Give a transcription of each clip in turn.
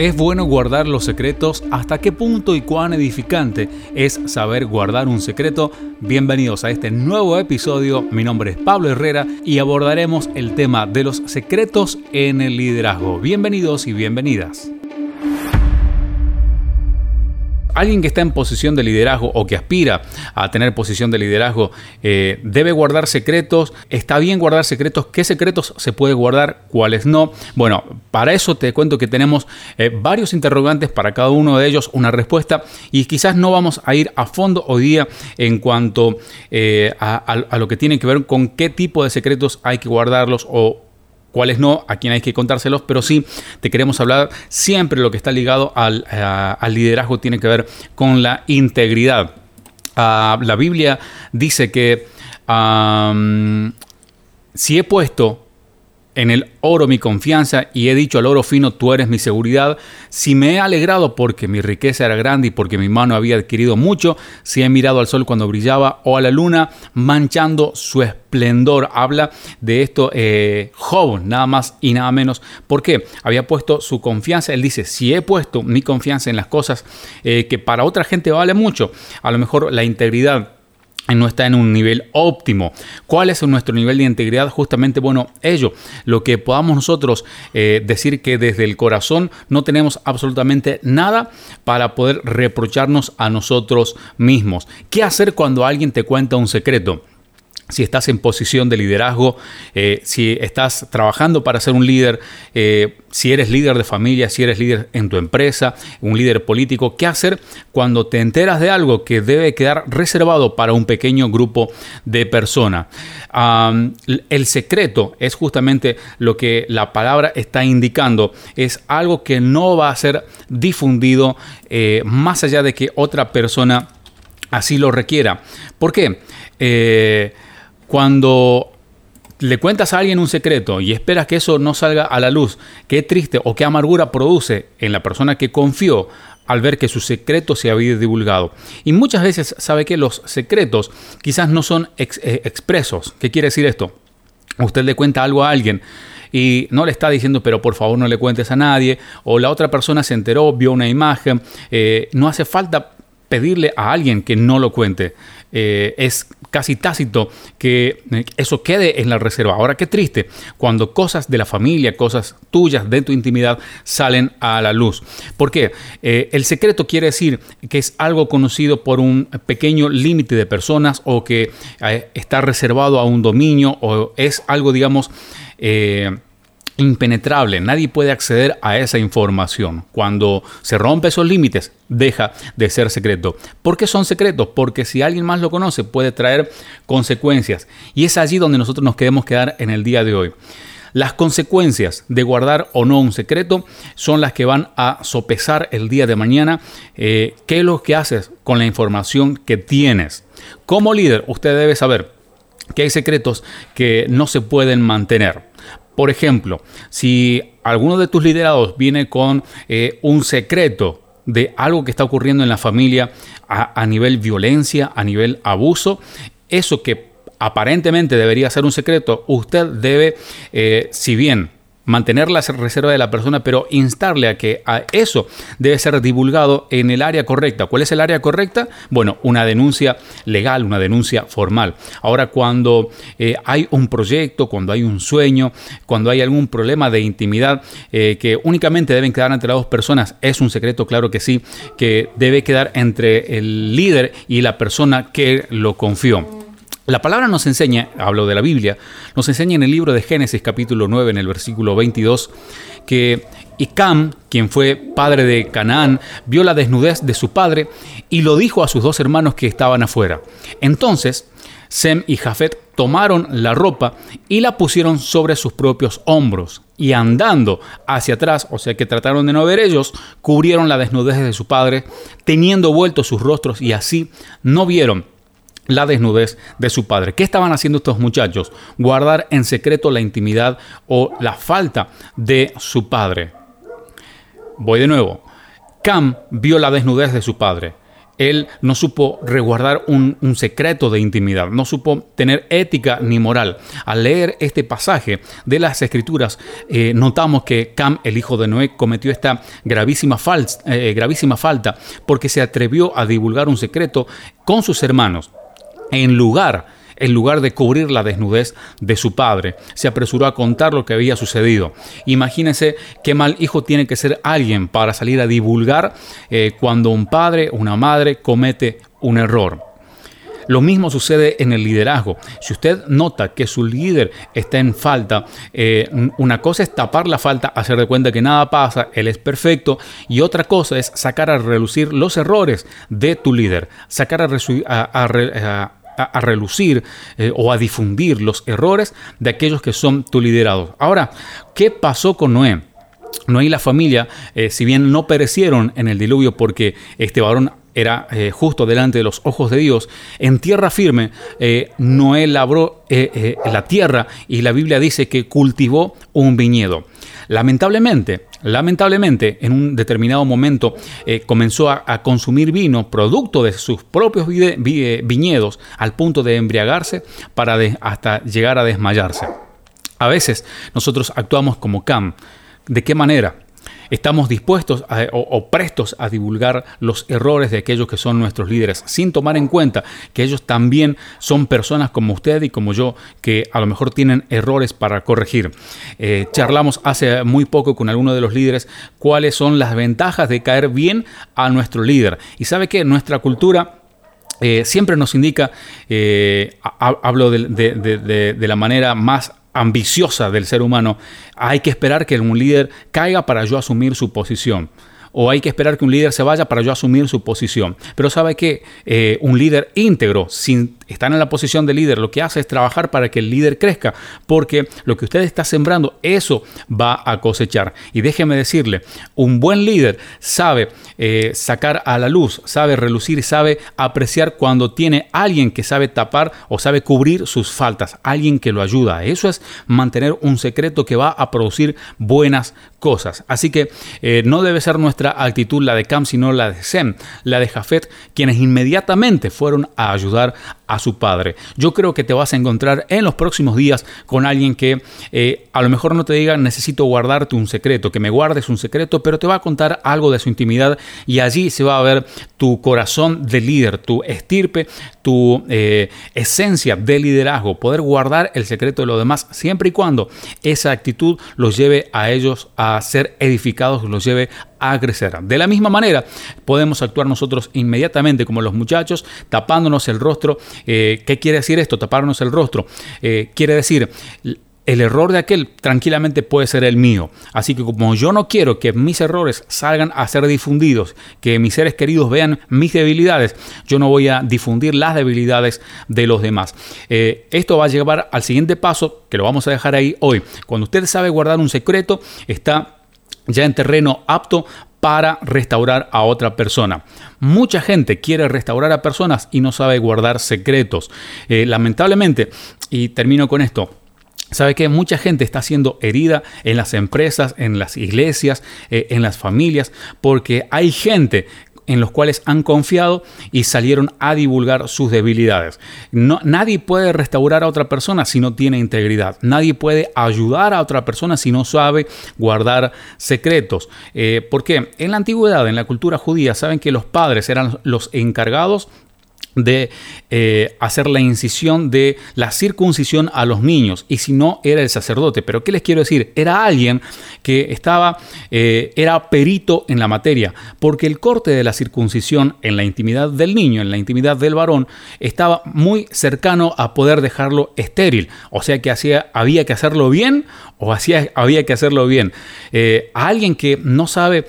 ¿Es bueno guardar los secretos? ¿Hasta qué punto y cuán edificante es saber guardar un secreto? Bienvenidos a este nuevo episodio. Mi nombre es Pablo Herrera y abordaremos el tema de los secretos en el liderazgo. Bienvenidos y bienvenidas. Alguien que está en posición de liderazgo o que aspira a tener posición de liderazgo eh, debe guardar secretos. Está bien guardar secretos. ¿Qué secretos se puede guardar? ¿Cuáles no? Bueno, para eso te cuento que tenemos eh, varios interrogantes para cada uno de ellos, una respuesta y quizás no vamos a ir a fondo hoy día en cuanto eh, a lo que tiene que ver con qué tipo de secretos hay que guardarlos o cuáles no, a quién hay que contárselos, pero sí te queremos hablar siempre lo que está ligado al, liderazgo tiene que ver con la integridad. Ah, la Biblia dice que si he puesto en el oro mi confianza y he dicho al oro fino, tú eres mi seguridad. Si me he alegrado porque mi riqueza era grande y porque mi mano había adquirido mucho, si he mirado al sol cuando brillaba o a la luna manchando su esplendor. Habla de esto eh, Job, nada más y nada menos. ¿Por qué? Había puesto su confianza. Él dice, si he puesto mi confianza en las cosas eh, que para otra gente vale mucho, a lo mejor la integridad no está en un nivel óptimo. ¿Cuál es nuestro nivel de integridad? Justamente, bueno, ello, lo que podamos nosotros eh, decir que desde el corazón no tenemos absolutamente nada para poder reprocharnos a nosotros mismos. ¿Qué hacer cuando alguien te cuenta un secreto? Si estás en posición de liderazgo, eh, si estás trabajando para ser un líder, eh, si eres líder de familia, si eres líder en tu empresa, un líder político, ¿qué hacer cuando te enteras de algo que debe quedar reservado para un pequeño grupo de personas? el secreto es justamente lo que la palabra está indicando, es algo que no va a ser difundido eh, más allá de que otra persona así lo requiera. ¿Por qué? Cuando le cuentas a alguien un secreto y esperas que eso no salga a la luz, qué triste o qué amargura produce en la persona que confió al ver que su secreto se había divulgado. Y muchas veces sabe que los secretos quizás no son eh, expresos. ¿Qué quiere decir esto? Usted le cuenta algo a alguien y no le está diciendo, pero por favor no le cuentes a nadie, o la otra persona se enteró, vio una imagen, eh, no hace falta pedirle a alguien que no lo cuente. Eh, es casi tácito que eh, eso quede en la reserva. Ahora qué triste cuando cosas de la familia, cosas tuyas de tu intimidad salen a la luz. ¿Por qué? Eh, el secreto quiere decir que es algo conocido por un pequeño límite de personas o que está reservado a un dominio o es algo, digamos, impenetrable, nadie puede acceder a esa información. Cuando se rompe esos límites, deja de ser secreto. ¿Por qué son secretos? Porque si alguien más lo conoce puede traer consecuencias. Y es allí donde nosotros nos queremos quedar en el día de hoy. Las consecuencias de guardar o no un secreto son las que van a sopesar el día de mañana eh, qué es lo que haces con la información que tienes. Como líder, usted debe saber que hay secretos que no se pueden mantener. Por ejemplo, si alguno de tus liderados viene con eh, un secreto de algo que está ocurriendo en la familia a, nivel violencia, a nivel abuso, eso que aparentemente debería ser un secreto, usted debe, eh, si bien mantener la reserva de la persona, pero instarle a que a eso debe ser divulgado en el área correcta. ¿Cuál es el área correcta? Bueno, una denuncia legal, una denuncia formal. Ahora, cuando eh, hay un proyecto, cuando hay un sueño, cuando hay algún problema de intimidad eh, que únicamente deben quedar entre las dos personas, es un secreto, claro que sí, que debe quedar entre el líder y la persona que lo confió. La palabra nos enseña, hablo de la Biblia, nos enseña en el libro de Génesis capítulo 9 en el versículo 22 que Icam, quien fue padre de Canaán, vio la desnudez de su padre y lo dijo a sus dos hermanos que estaban afuera. Entonces Sem y Jafet tomaron la ropa y la pusieron sobre sus propios hombros y andando hacia atrás, o sea que trataron de no ver ellos, cubrieron la desnudez de su padre, teniendo vueltos sus rostros y así no vieron la desnudez de su padre. ¿Qué estaban haciendo estos muchachos? Guardar en secreto la intimidad o la falta de su padre. Voy de nuevo. Cam vio la desnudez de su padre. Él no supo resguardar un, secreto de intimidad, no supo tener ética ni moral. Al leer este pasaje de las escrituras, eh, notamos que Cam, el hijo de Noé, cometió esta eh, gravísima falta porque se atrevió a divulgar un secreto con sus hermanos en lugar en lugar de cubrir la desnudez de su padre. Se apresuró a contar lo que había sucedido. Imagínense qué mal hijo tiene que ser alguien para salir a divulgar eh, cuando un padre, una madre comete un error. Lo mismo sucede en el liderazgo. Si usted nota que su líder está en falta, eh, una cosa es tapar la falta, hacer de cuenta que nada pasa, él es perfecto, y otra cosa es sacar a relucir los errores de tu líder, sacar a, a, relucir eh, o a difundir los errores de aquellos que son tu liderado. Ahora, ¿qué pasó con Noé? Noé y la familia, eh, si bien no perecieron en el diluvio porque este varón era eh, justo delante de los ojos de Dios, en tierra firme, Noé labró la tierra y la Biblia dice que cultivó un viñedo. Lamentablemente, lamentablemente, en un determinado momento eh, comenzó a, consumir vino, producto de sus propios eh, viñedos, al punto de embriagarse para hasta llegar a desmayarse. A veces nosotros actuamos como Cam. ¿De qué manera? Estamos dispuestos o, prestos a divulgar los errores de aquellos que son nuestros líderes, sin tomar en cuenta que ellos también son personas como usted y como yo, que a lo mejor tienen errores para corregir. Eh, charlamos hace muy poco con alguno de los líderes cuáles son las ventajas de caer bien a nuestro líder. Y sabe que nuestra cultura... Eh, siempre nos indica, eh, hablo de, la manera más ambiciosa del ser humano, hay que esperar que un líder caiga para yo asumir su posición o hay que esperar que un líder se vaya para yo asumir su posición. Pero sabe que eh, un líder íntegro, sin estar en la posición de líder, lo que hace es trabajar para que el líder crezca, porque lo que usted está sembrando, eso va a cosechar. Y déjeme decirle, un buen líder sabe eh, sacar a la luz, sabe relucir sabe apreciar cuando tiene alguien que sabe tapar o sabe cubrir sus faltas, alguien que lo ayuda. Eso es mantener un secreto que va a producir buenas cosas. Así que eh, no debe ser nuestra actitud la de Cam, sino la de Sem, la de Jafet, quienes inmediatamente fueron a ayudar a su padre. Yo creo que te vas a encontrar en los próximos días con alguien que eh, a lo mejor no te diga necesito guardarte un secreto, que me guardes un secreto, pero te va a contar algo de su intimidad y allí se va a ver tu corazón de líder, tu estirpe, tu eh, esencia de liderazgo, poder guardar el secreto de los demás siempre y cuando esa actitud los lleve a ellos a ser edificados, los lleve a crecer. De la misma manera, podemos actuar nosotros inmediatamente como los muchachos, tapándonos el rostro. Eh, ¿Qué quiere decir esto? Taparnos el rostro. Eh, quiere decir el error de aquel tranquilamente puede ser el mío. Así que como yo no quiero que mis errores salgan a ser difundidos, que mis seres queridos vean mis debilidades, yo no voy a difundir las debilidades de los demás. Eh, esto va a llevar al siguiente paso, que lo vamos a dejar ahí hoy. Cuando usted sabe guardar un secreto, está ya en terreno apto para restaurar a otra persona. Mucha gente quiere restaurar a personas y no sabe guardar secretos. Eh, lamentablemente, y termino con esto, Sabe que mucha gente está siendo herida en las empresas, en las iglesias, eh, en las familias, porque hay gente en los cuales han confiado y salieron a divulgar sus debilidades. No, nadie puede restaurar a otra persona si no tiene integridad. Nadie puede ayudar a otra persona si no sabe guardar secretos. Eh, porque en la antigüedad, en la cultura judía, saben que los padres eran los encargados de eh, hacer la incisión de la circuncisión a los niños. Y si no era el sacerdote. Pero qué les quiero decir era alguien que estaba eh, era perito en la materia. Porque el corte de la circuncisión en la intimidad del niño en la intimidad del varón estaba muy cercano a poder dejarlo estéril. O sea que hacía, había que hacerlo bien o hacía, había que hacerlo bien. Eh, a alguien que no sabe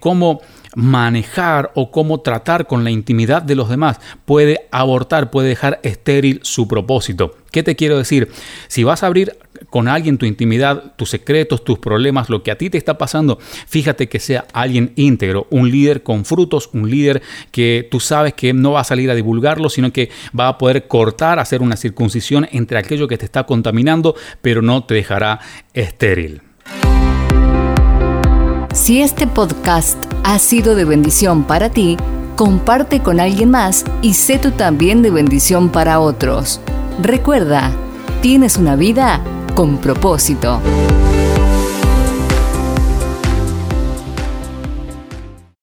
cómo manejar o cómo tratar con la intimidad de los demás puede abortar, puede dejar estéril su propósito. ¿Qué te quiero decir? Si vas a abrir con alguien tu intimidad, tus secretos, tus problemas, lo que a ti te está pasando, fíjate que sea alguien íntegro, un líder con frutos, un líder que tú sabes que no va a salir a divulgarlo, sino que va a poder cortar, hacer una circuncisión entre aquello que te está contaminando, pero no te dejará estéril. Si este podcast ha sido de bendición para ti, comparte con alguien más y sé tú también de bendición para otros. Recuerda, tienes una vida con propósito.